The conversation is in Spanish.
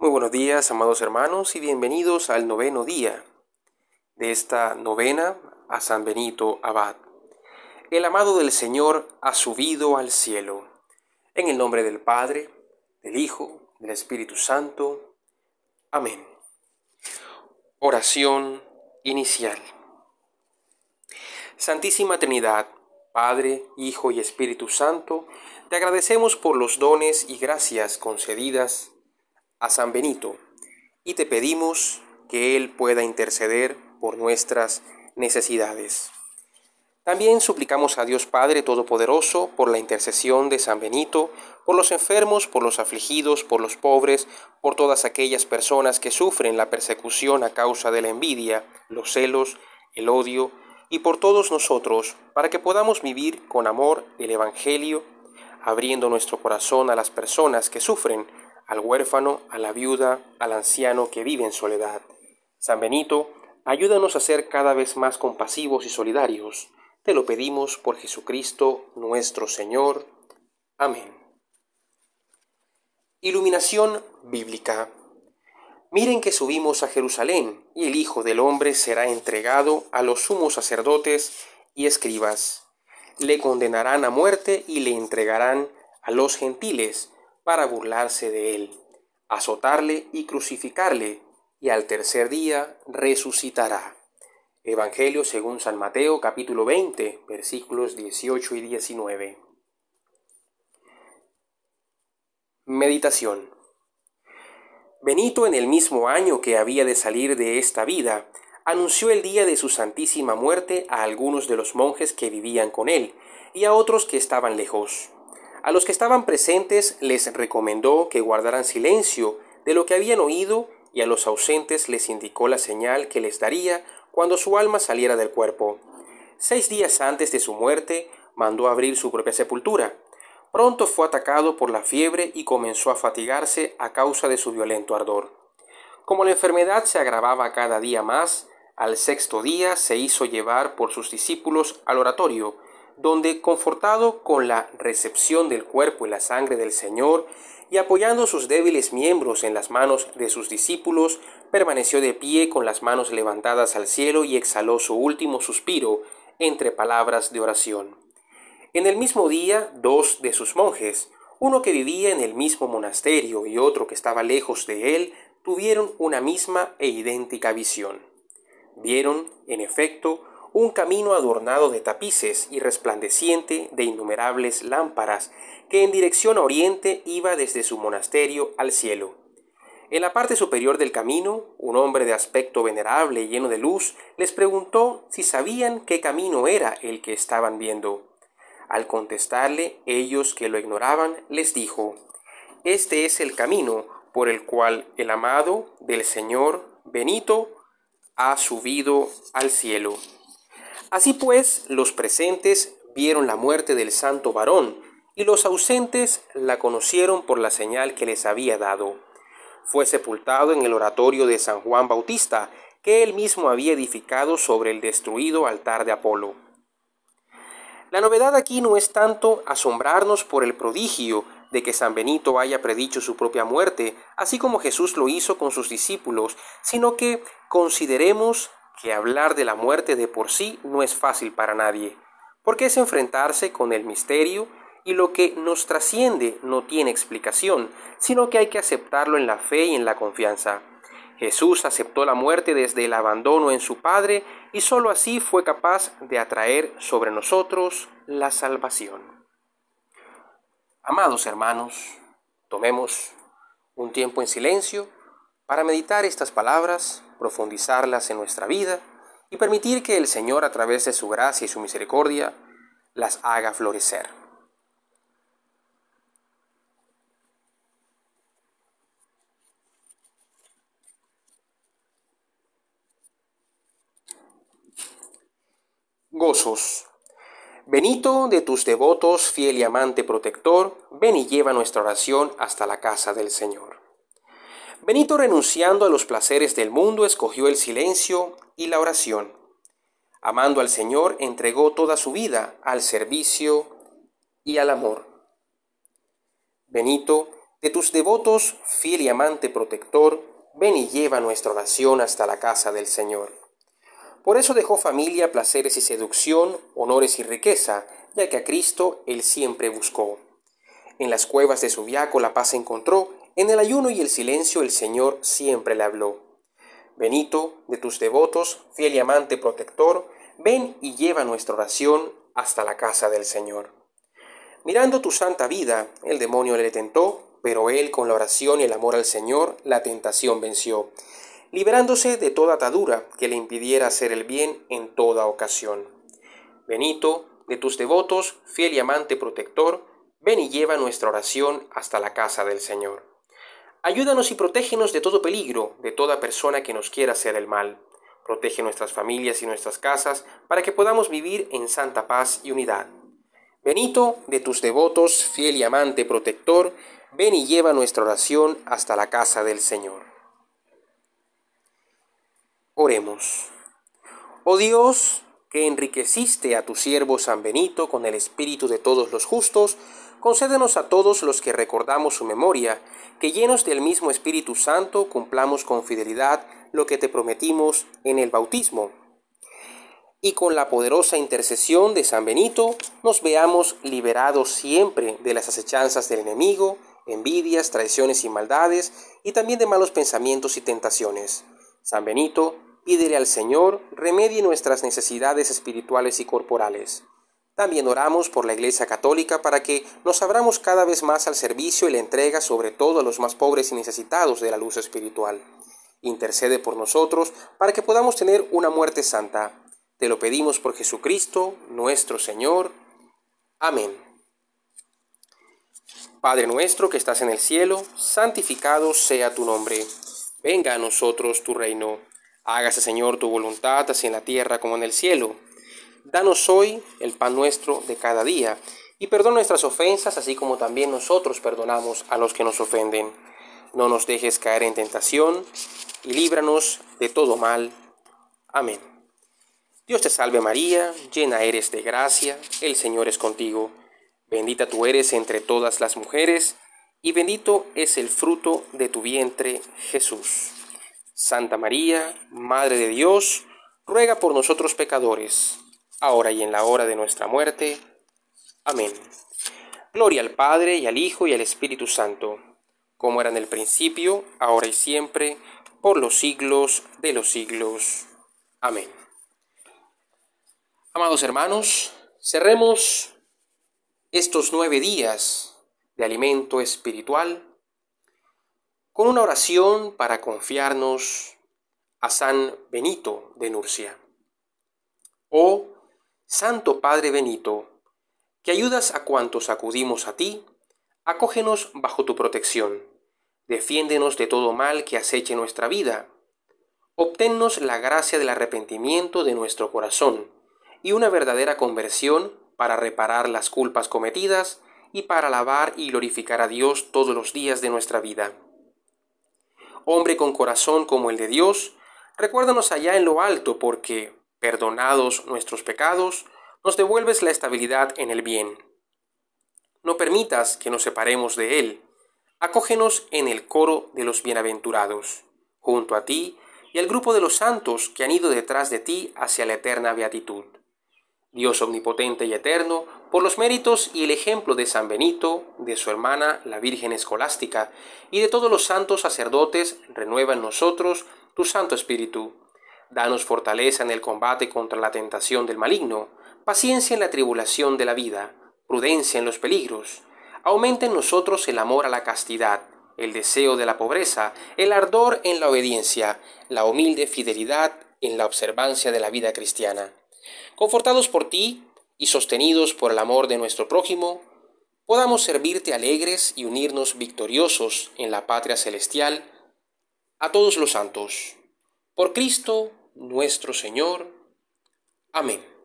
Muy buenos días, amados hermanos, y bienvenidos al noveno día de esta novena a San Benito Abad. El amado del Señor ha subido al cielo. En el nombre del Padre, del Hijo, del Espíritu Santo. Amén. Oración inicial. Santísima Trinidad, Padre, Hijo y Espíritu Santo, te agradecemos por los dones y gracias concedidas a San Benito y te pedimos que Él pueda interceder por nuestras necesidades. También suplicamos a Dios Padre Todopoderoso por la intercesión de San Benito, por los enfermos, por los afligidos, por los pobres, por todas aquellas personas que sufren la persecución a causa de la envidia, los celos, el odio, y por todos nosotros, para que podamos vivir con amor el Evangelio, abriendo nuestro corazón a las personas que sufren al huérfano, a la viuda, al anciano que vive en soledad. San Benito, ayúdanos a ser cada vez más compasivos y solidarios. Te lo pedimos por Jesucristo nuestro Señor. Amén. Iluminación bíblica. Miren que subimos a Jerusalén, y el Hijo del Hombre será entregado a los sumos sacerdotes y escribas. Le condenarán a muerte y le entregarán a los gentiles para burlarse de él, azotarle y crucificarle, y al tercer día resucitará. Evangelio según San Mateo capítulo 20 versículos 18 y 19. Meditación Benito en el mismo año que había de salir de esta vida, anunció el día de su santísima muerte a algunos de los monjes que vivían con él y a otros que estaban lejos. A los que estaban presentes les recomendó que guardaran silencio de lo que habían oído y a los ausentes les indicó la señal que les daría cuando su alma saliera del cuerpo. Seis días antes de su muerte mandó abrir su propia sepultura. Pronto fue atacado por la fiebre y comenzó a fatigarse a causa de su violento ardor. Como la enfermedad se agravaba cada día más, al sexto día se hizo llevar por sus discípulos al oratorio, donde, confortado con la recepción del cuerpo y la sangre del Señor, y apoyando sus débiles miembros en las manos de sus discípulos, permaneció de pie con las manos levantadas al cielo y exhaló su último suspiro entre palabras de oración. En el mismo día, dos de sus monjes, uno que vivía en el mismo monasterio y otro que estaba lejos de él, tuvieron una misma e idéntica visión. Vieron, en efecto, un camino adornado de tapices y resplandeciente de innumerables lámparas, que en dirección a oriente iba desde su monasterio al cielo. En la parte superior del camino, un hombre de aspecto venerable y lleno de luz les preguntó si sabían qué camino era el que estaban viendo. Al contestarle ellos que lo ignoraban, les dijo, Este es el camino por el cual el amado del Señor Benito ha subido al cielo. Así pues, los presentes vieron la muerte del santo varón, y los ausentes la conocieron por la señal que les había dado. Fue sepultado en el oratorio de San Juan Bautista, que él mismo había edificado sobre el destruido altar de Apolo. La novedad aquí no es tanto asombrarnos por el prodigio de que San Benito haya predicho su propia muerte, así como Jesús lo hizo con sus discípulos, sino que consideremos que hablar de la muerte de por sí no es fácil para nadie, porque es enfrentarse con el misterio y lo que nos trasciende no tiene explicación, sino que hay que aceptarlo en la fe y en la confianza. Jesús aceptó la muerte desde el abandono en su Padre y sólo así fue capaz de atraer sobre nosotros la salvación. Amados hermanos, tomemos un tiempo en silencio para meditar estas palabras profundizarlas en nuestra vida y permitir que el Señor a través de su gracia y su misericordia las haga florecer. Gozos. Benito de tus devotos, fiel y amante protector, ven y lleva nuestra oración hasta la casa del Señor. Benito, renunciando a los placeres del mundo, escogió el silencio y la oración. Amando al Señor, entregó toda su vida al servicio y al amor. Benito, de tus devotos, fiel y amante protector, ven y lleva nuestra oración hasta la casa del Señor. Por eso dejó familia, placeres y seducción, honores y riqueza, ya que a Cristo él siempre buscó. En las cuevas de su viaco la paz encontró, en el ayuno y el silencio el Señor siempre le habló. Benito, de tus devotos, fiel y amante protector, ven y lleva nuestra oración hasta la casa del Señor. Mirando tu santa vida, el demonio le tentó, pero él con la oración y el amor al Señor la tentación venció, liberándose de toda atadura que le impidiera hacer el bien en toda ocasión. Benito, de tus devotos, fiel y amante protector, ven y lleva nuestra oración hasta la casa del Señor. Ayúdanos y protégenos de todo peligro, de toda persona que nos quiera hacer el mal. Protege nuestras familias y nuestras casas para que podamos vivir en santa paz y unidad. Benito, de tus devotos, fiel y amante protector, ven y lleva nuestra oración hasta la casa del Señor. Oremos. Oh Dios, que enriqueciste a tu siervo San Benito con el espíritu de todos los justos, concédenos a todos los que recordamos su memoria, que llenos del mismo Espíritu Santo cumplamos con fidelidad lo que te prometimos en el bautismo. Y con la poderosa intercesión de San Benito nos veamos liberados siempre de las acechanzas del enemigo, envidias, traiciones y maldades, y también de malos pensamientos y tentaciones. San Benito, pídele al Señor, remedie nuestras necesidades espirituales y corporales. También oramos por la Iglesia Católica para que nos abramos cada vez más al servicio y la entrega sobre todo a los más pobres y necesitados de la luz espiritual. Intercede por nosotros para que podamos tener una muerte santa. Te lo pedimos por Jesucristo, nuestro Señor. Amén. Padre nuestro que estás en el cielo, santificado sea tu nombre. Venga a nosotros tu reino. Hágase, Señor, tu voluntad, así en la tierra como en el cielo. Danos hoy el pan nuestro de cada día, y perdona nuestras ofensas, así como también nosotros perdonamos a los que nos ofenden. No nos dejes caer en tentación, y líbranos de todo mal. Amén. Dios te salve María, llena eres de gracia, el Señor es contigo. Bendita tú eres entre todas las mujeres, y bendito es el fruto de tu vientre, Jesús. Santa María, Madre de Dios, ruega por nosotros pecadores, ahora y en la hora de nuestra muerte. Amén. Gloria al Padre, y al Hijo, y al Espíritu Santo, como era en el principio, ahora y siempre, por los siglos de los siglos. Amén. Amados hermanos, cerremos estos nueve días de alimento espiritual con una oración para confiarnos a San Benito de Nurcia. Oh Santo Padre Benito, que ayudas a cuantos acudimos a ti, acógenos bajo tu protección, defiéndenos de todo mal que aceche nuestra vida, obténnos la gracia del arrepentimiento de nuestro corazón y una verdadera conversión para reparar las culpas cometidas y para alabar y glorificar a Dios todos los días de nuestra vida. Hombre con corazón como el de Dios, recuérdanos allá en lo alto porque, perdonados nuestros pecados, nos devuelves la estabilidad en el bien. No permitas que nos separemos de Él. Acógenos en el coro de los bienaventurados, junto a ti y al grupo de los santos que han ido detrás de ti hacia la eterna beatitud. Dios omnipotente y eterno, por los méritos y el ejemplo de San Benito, de su hermana la Virgen Escolástica, y de todos los santos sacerdotes, renueva en nosotros tu Santo Espíritu. Danos fortaleza en el combate contra la tentación del maligno, paciencia en la tribulación de la vida, prudencia en los peligros. Aumenta en nosotros el amor a la castidad, el deseo de la pobreza, el ardor en la obediencia, la humilde fidelidad en la observancia de la vida cristiana confortados por ti y sostenidos por el amor de nuestro prójimo, podamos servirte alegres y unirnos victoriosos en la patria celestial a todos los santos. Por Cristo nuestro Señor. Amén.